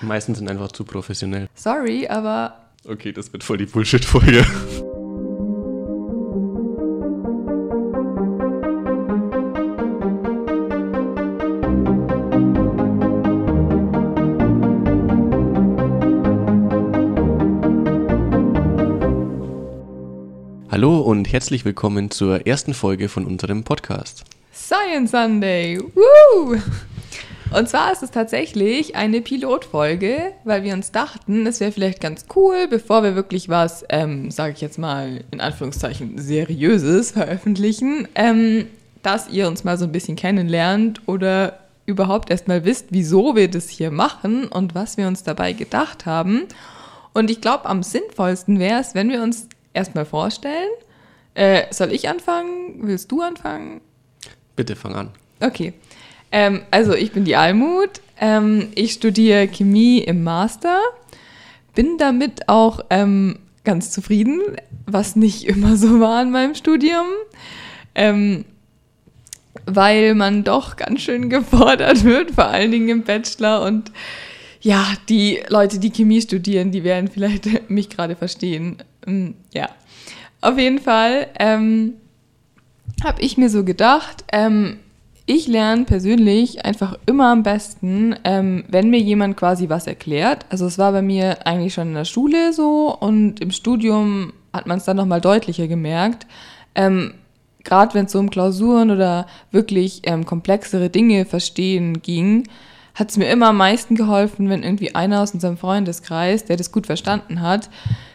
Die meisten sind einfach zu professionell. Sorry, aber. Okay, das wird voll die Bullshit-Folge. Hallo und herzlich willkommen zur ersten Folge von unserem Podcast. Science Sunday! Woo! Und zwar ist es tatsächlich eine Pilotfolge, weil wir uns dachten, es wäre vielleicht ganz cool, bevor wir wirklich was, ähm, sage ich jetzt mal in Anführungszeichen, seriöses veröffentlichen, ähm, dass ihr uns mal so ein bisschen kennenlernt oder überhaupt erstmal wisst, wieso wir das hier machen und was wir uns dabei gedacht haben. Und ich glaube, am sinnvollsten wäre es, wenn wir uns erstmal vorstellen. Äh, soll ich anfangen? Willst du anfangen? Bitte fang an. Okay. Ähm, also ich bin die Almut. Ähm, ich studiere Chemie im Master. Bin damit auch ähm, ganz zufrieden, was nicht immer so war in meinem Studium. Ähm, weil man doch ganz schön gefordert wird, vor allen Dingen im Bachelor. Und ja, die Leute, die Chemie studieren, die werden vielleicht mich gerade verstehen. Ähm, ja, auf jeden Fall ähm, habe ich mir so gedacht, ähm, ich lerne persönlich einfach immer am besten, ähm, wenn mir jemand quasi was erklärt. Also es war bei mir eigentlich schon in der Schule so und im Studium hat man es dann nochmal deutlicher gemerkt. Ähm, Gerade wenn es um Klausuren oder wirklich ähm, komplexere Dinge verstehen ging, hat es mir immer am meisten geholfen, wenn irgendwie einer aus unserem Freundeskreis, der das gut verstanden hat,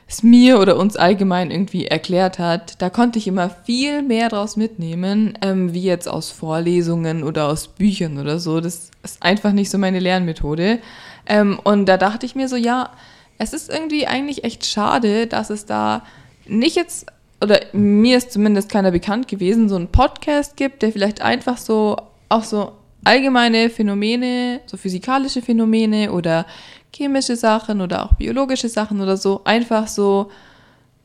es mir oder uns allgemein irgendwie erklärt hat, da konnte ich immer viel mehr draus mitnehmen, ähm, wie jetzt aus Vorlesungen oder aus Büchern oder so. Das ist einfach nicht so meine Lernmethode. Ähm, und da dachte ich mir so, ja, es ist irgendwie eigentlich echt schade, dass es da nicht jetzt, oder mir ist zumindest keiner bekannt gewesen, so einen Podcast gibt, der vielleicht einfach so auch so allgemeine Phänomene, so physikalische Phänomene oder chemische Sachen oder auch biologische Sachen oder so einfach so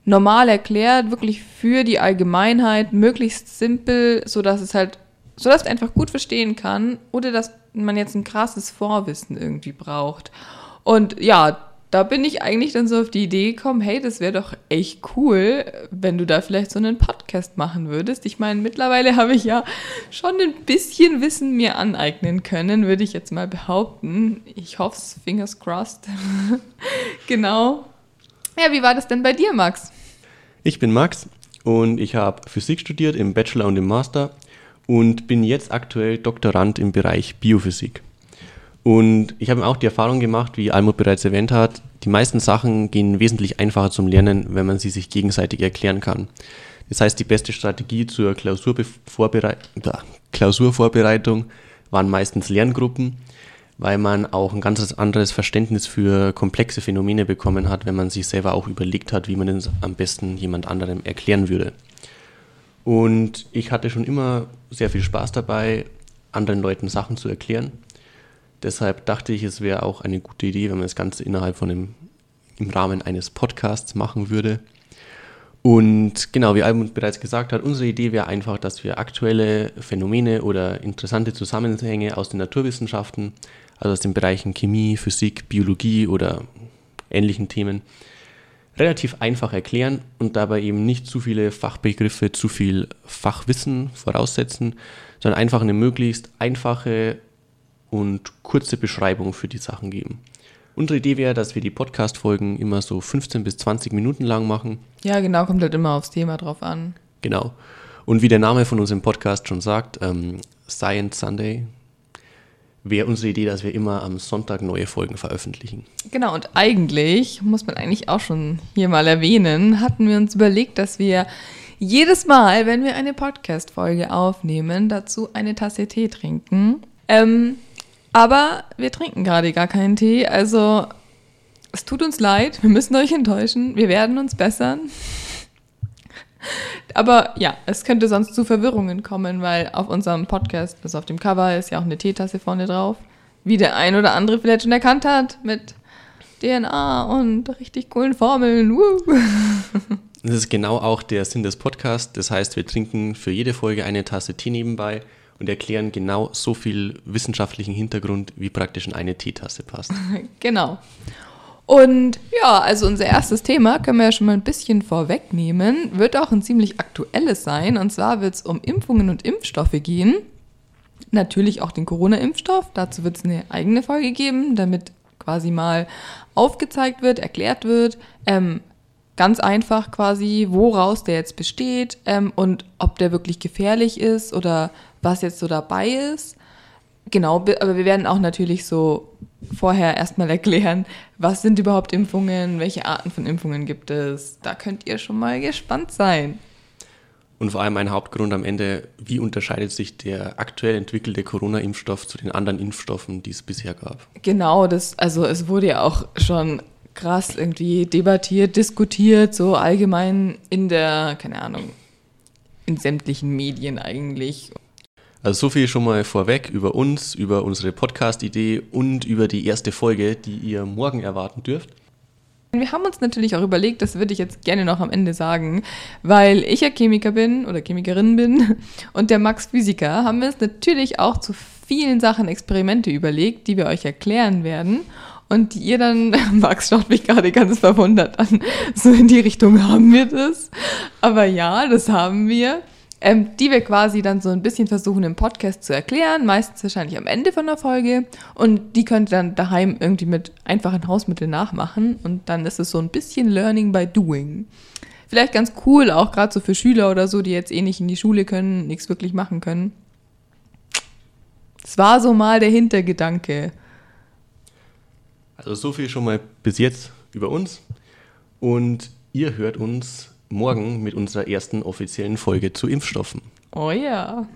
normal erklärt, wirklich für die Allgemeinheit, möglichst simpel, so dass es halt, so dass man einfach gut verstehen kann, oder dass man jetzt ein krasses Vorwissen irgendwie braucht. Und ja, da bin ich eigentlich dann so auf die Idee gekommen, hey, das wäre doch echt cool, wenn du da vielleicht so einen Podcast machen würdest. Ich meine, mittlerweile habe ich ja schon ein bisschen Wissen mir aneignen können, würde ich jetzt mal behaupten. Ich hoffe es, fingers crossed. genau. Ja, wie war das denn bei dir, Max? Ich bin Max und ich habe Physik studiert im Bachelor und im Master und bin jetzt aktuell Doktorand im Bereich Biophysik. Und ich habe auch die Erfahrung gemacht, wie Almut bereits erwähnt hat, die meisten Sachen gehen wesentlich einfacher zum Lernen, wenn man sie sich gegenseitig erklären kann. Das heißt, die beste Strategie zur Klausurvorbereitung waren meistens Lerngruppen, weil man auch ein ganz anderes Verständnis für komplexe Phänomene bekommen hat, wenn man sich selber auch überlegt hat, wie man es am besten jemand anderem erklären würde. Und ich hatte schon immer sehr viel Spaß dabei, anderen Leuten Sachen zu erklären. Deshalb dachte ich, es wäre auch eine gute Idee, wenn man das Ganze innerhalb von einem, im Rahmen eines Podcasts machen würde. Und genau, wie Albert bereits gesagt hat, unsere Idee wäre einfach, dass wir aktuelle Phänomene oder interessante Zusammenhänge aus den Naturwissenschaften, also aus den Bereichen Chemie, Physik, Biologie oder ähnlichen Themen, relativ einfach erklären und dabei eben nicht zu viele Fachbegriffe, zu viel Fachwissen voraussetzen, sondern einfach eine möglichst einfache und kurze Beschreibung für die Sachen geben. Unsere Idee wäre, dass wir die Podcast-Folgen immer so 15 bis 20 Minuten lang machen. Ja, genau, kommt halt immer aufs Thema drauf an. Genau. Und wie der Name von unserem Podcast schon sagt, ähm, Science Sunday, wäre unsere Idee, dass wir immer am Sonntag neue Folgen veröffentlichen. Genau, und eigentlich, muss man eigentlich auch schon hier mal erwähnen, hatten wir uns überlegt, dass wir jedes Mal, wenn wir eine Podcast-Folge aufnehmen, dazu eine Tasse Tee trinken. Ähm, aber wir trinken gerade gar keinen Tee, also es tut uns leid, wir müssen euch enttäuschen, wir werden uns bessern. Aber ja, es könnte sonst zu Verwirrungen kommen, weil auf unserem Podcast, also auf dem Cover, ist ja auch eine Teetasse vorne drauf. Wie der ein oder andere vielleicht schon erkannt hat, mit DNA und richtig coolen Formeln. Das ist genau auch der Sinn des Podcasts. Das heißt, wir trinken für jede Folge eine Tasse Tee nebenbei und erklären genau so viel wissenschaftlichen Hintergrund, wie praktisch in eine Teetasse passt. genau. Und ja, also unser erstes Thema können wir ja schon mal ein bisschen vorwegnehmen, wird auch ein ziemlich aktuelles sein. Und zwar wird es um Impfungen und Impfstoffe gehen. Natürlich auch den Corona-Impfstoff. Dazu wird es eine eigene Folge geben, damit quasi mal aufgezeigt wird, erklärt wird, ähm, ganz einfach quasi, woraus der jetzt besteht ähm, und ob der wirklich gefährlich ist oder was jetzt so dabei ist. Genau, aber wir werden auch natürlich so vorher erstmal erklären, was sind überhaupt Impfungen, welche Arten von Impfungen gibt es. Da könnt ihr schon mal gespannt sein. Und vor allem ein Hauptgrund am Ende, wie unterscheidet sich der aktuell entwickelte Corona-Impfstoff zu den anderen Impfstoffen, die es bisher gab? Genau, das, also es wurde ja auch schon krass irgendwie debattiert, diskutiert, so allgemein in der, keine Ahnung, in sämtlichen Medien eigentlich. Also so viel schon mal vorweg über uns, über unsere Podcast-Idee und über die erste Folge, die ihr morgen erwarten dürft. Wir haben uns natürlich auch überlegt, das würde ich jetzt gerne noch am Ende sagen, weil ich ja Chemiker bin oder Chemikerin bin und der Max Physiker, haben wir uns natürlich auch zu vielen Sachen Experimente überlegt, die wir euch erklären werden. Und ihr dann, Max schaut mich gerade ganz verwundert an, so in die Richtung haben wir das. Aber ja, das haben wir ähm, die wir quasi dann so ein bisschen versuchen im Podcast zu erklären, meistens wahrscheinlich am Ende von der Folge. Und die könnt ihr dann daheim irgendwie mit einfachen Hausmitteln nachmachen. Und dann ist es so ein bisschen Learning by Doing. Vielleicht ganz cool, auch gerade so für Schüler oder so, die jetzt eh nicht in die Schule können, nichts wirklich machen können. Das war so mal der Hintergedanke. Also so viel schon mal bis jetzt über uns. Und ihr hört uns morgen mit unserer ersten offiziellen Folge zu Impfstoffen. Oh ja.